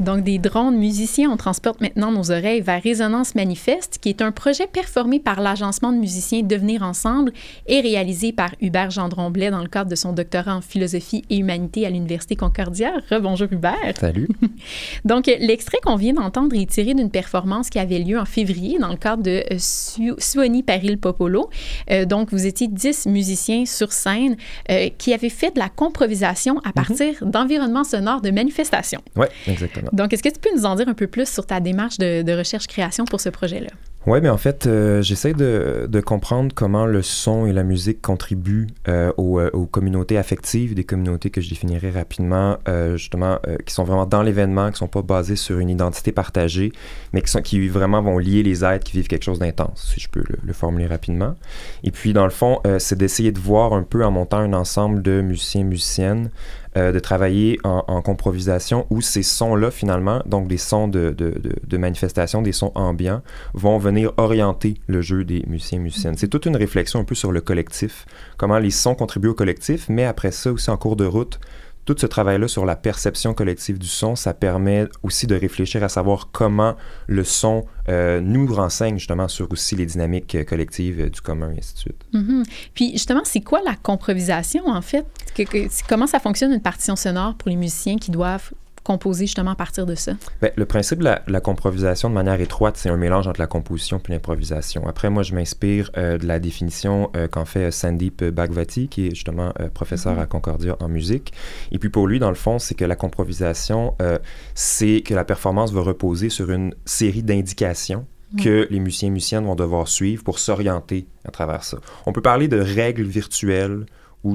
Donc, des drones musiciens, on transporte maintenant nos oreilles vers Résonance Manifeste, qui est un projet performé par l'agencement de musiciens Devenir Ensemble et réalisé par Hubert Gendron-Blais dans le cadre de son doctorat en philosophie et humanité à l'Université Concordia. Rebonjour Hubert. Salut. Donc, l'extrait qu'on vient d'entendre est tiré d'une performance qui avait lieu en février dans le cadre de euh, Su Suoni Paril Popolo. Euh, donc, vous étiez dix musiciens sur scène euh, qui avaient fait de la comprovisation à partir mm -hmm. d'environnements sonores de manifestations. Oui, exactement. Donc, est-ce que tu peux nous en dire un peu plus sur ta démarche de, de recherche-création pour ce projet-là? Oui, mais en fait, euh, j'essaie de, de, comprendre comment le son et la musique contribuent euh, aux, aux, communautés affectives, des communautés que je définirai rapidement, euh, justement, qui sont vraiment dans l'événement, qui ne sont pas basées sur une identité partagée, mais qui, sont, qui vraiment vont lier les êtres qui vivent quelque chose d'intense, si je peux le, le, formuler rapidement. Et puis, dans le fond, c'est d'essayer de voir un peu en montant un ensemble de musiciens, musiciennes, euh, de travailler en, en comprovisation où ces sons-là, finalement, donc des sons de, de, de, manifestation, des sons ambiants, vont venir orienter le jeu des musiciens et musiciennes. C'est toute une réflexion un peu sur le collectif, comment les sons contribuent au collectif, mais après ça aussi en cours de route, tout ce travail-là sur la perception collective du son, ça permet aussi de réfléchir à savoir comment le son euh, nous renseigne justement sur aussi les dynamiques collectives euh, du commun et ainsi de suite. Mm -hmm. Puis justement, c'est quoi la comprovisation en fait? Comment ça fonctionne une partition sonore pour les musiciens qui doivent composer justement à partir de ça? Bien, le principe de la, la, comprovisation de manière étroite, c'est un mélange entre la composition et l'improvisation. Après, moi, je m'inspire euh, de la définition euh, qu'en fait Sandeep Bhagwati, qui est justement euh, professeur mm -hmm. à Concordia en musique. Et puis pour lui, dans le fond, c'est que la comprovisation, c'est que la performance va reposer sur une série d'indications que les musiciens et musiciennes vont devoir suivre pour s'orienter à travers ça. On peut parler de règles virtuelles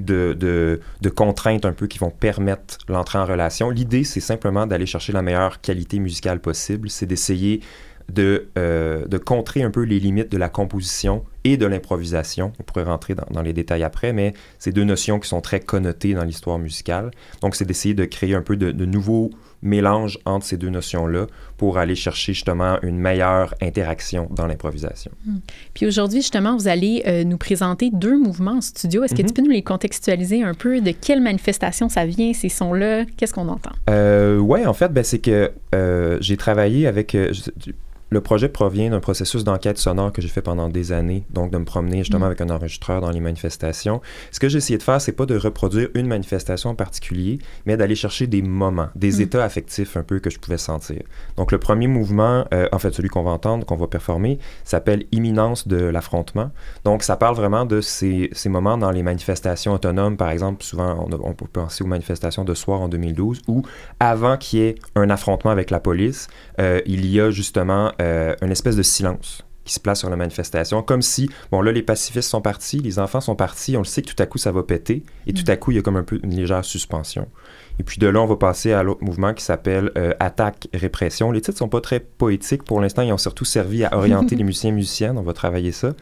de, contraintes un peu qui vont permettre l'entrée en relation. L'idée, c'est simplement d'aller chercher la meilleure qualité musicale possible, c'est d'essayer de, euh, contrer un peu les limites de la composition et de l'improvisation. On pourrait rentrer dans, dans, les détails après, mais c'est deux notions qui sont très connotées dans l'histoire musicale. Donc, c'est d'essayer de créer un peu de, de nouveaux mélanges entre ces deux notions-là pour aller chercher justement une meilleure interaction dans l'improvisation. Mmh. Puis aujourd'hui, justement, vous allez euh, nous présenter deux mouvements en studio. Est-ce que mmh. tu peux nous les contextualiser un peu? De quelle manifestation ça vient, ces sons-là? Qu'est-ce qu'on entend? Euh, oui, en fait, ben, c'est que euh, j'ai travaillé avec... Le projet provient d'un processus d'enquête sonore que j'ai fait pendant des années, donc de me promener justement mmh. avec un enregistreur dans les manifestations. Ce que j'ai essayé de faire, c'est pas de reproduire une manifestation en particulier, mais d'aller chercher des moments, des mmh. états affectifs un peu que je pouvais sentir. Donc le premier mouvement, euh, en fait celui qu'on va entendre, qu'on va performer, s'appelle Imminence de l'affrontement. Donc ça parle vraiment de ces, ces, moments dans les manifestations autonomes, par exemple, souvent on, on peut penser aux manifestations de soir en 2012, où avant qu'il y ait un affrontement avec la police, euh, il y a justement euh, une espèce de silence qui se place sur la manifestation, comme si, bon là, les pacifistes sont partis, les enfants sont partis, on le sait que tout à coup, ça va péter, et tout à coup, il y a comme un peu une légère suspension. Et puis de là, on va passer à l'autre mouvement qui s'appelle euh, Attaque-Répression. Les titres sont pas très poétiques pour l'instant, ils ont surtout servi à orienter les musiciens et musiciennes, on va travailler ça.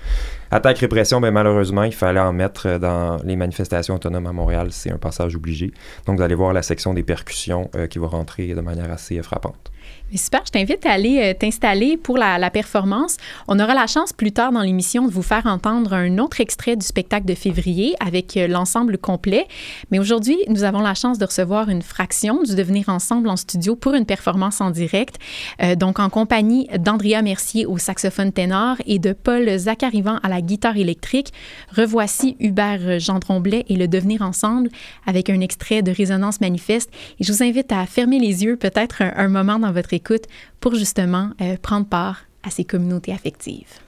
Attaque-Répression, ben, malheureusement, il fallait en mettre dans les manifestations autonomes à Montréal, c'est un passage obligé. Donc vous allez voir la section des percussions euh, qui va rentrer de manière assez frappante. Super, je t'invite à aller euh, t'installer pour la, la, performance. On aura la chance plus tard dans l'émission de vous faire entendre un autre extrait du spectacle de février avec euh, l'ensemble complet. Mais aujourd'hui, nous avons la chance de recevoir une fraction du Devenir ensemble en studio pour une performance en direct. Euh, donc en compagnie d'Andrea Mercier au saxophone ténor et de Paul Zacarivan à la guitare électrique. Revoici Hubert Gendron-Blais et le Devenir ensemble avec un extrait de Résonance manifeste. Et je vous invite à fermer les yeux peut-être un, un moment dans votre écoute pour justement euh, prendre part à ces communautés affectives.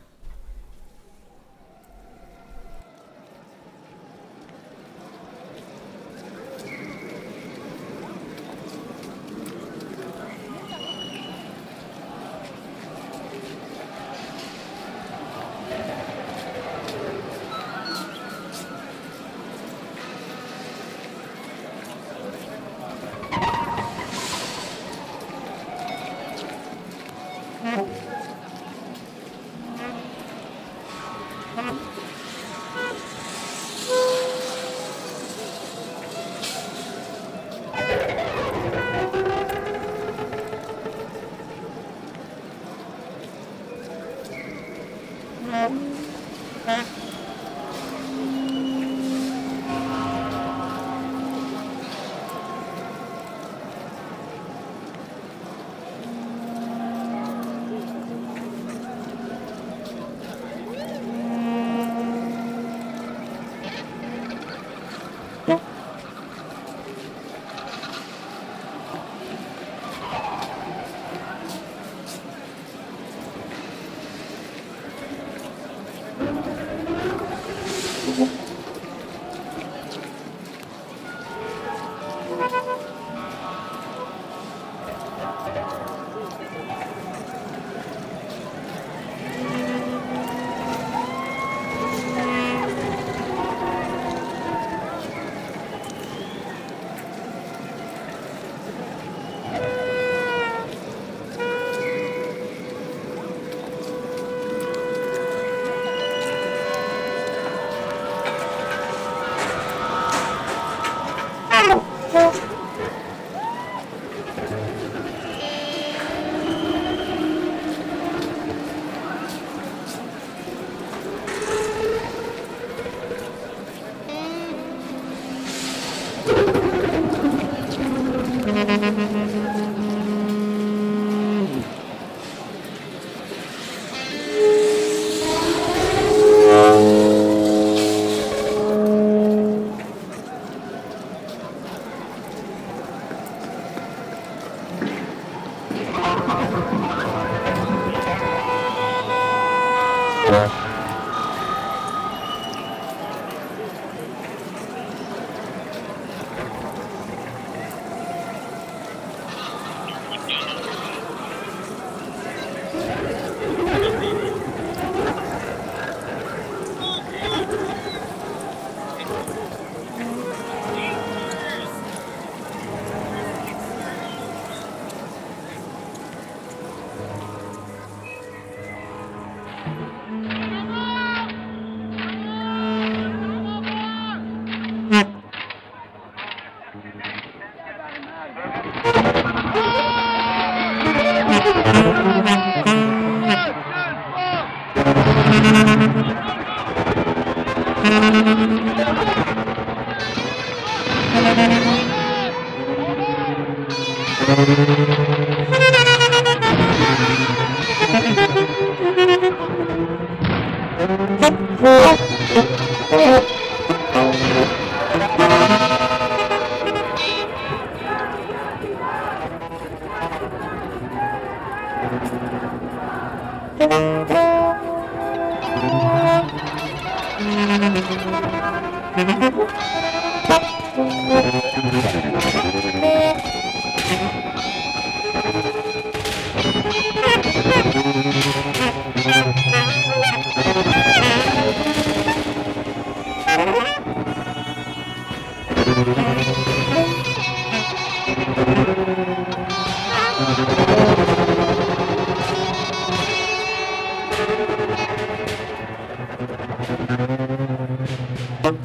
Oh!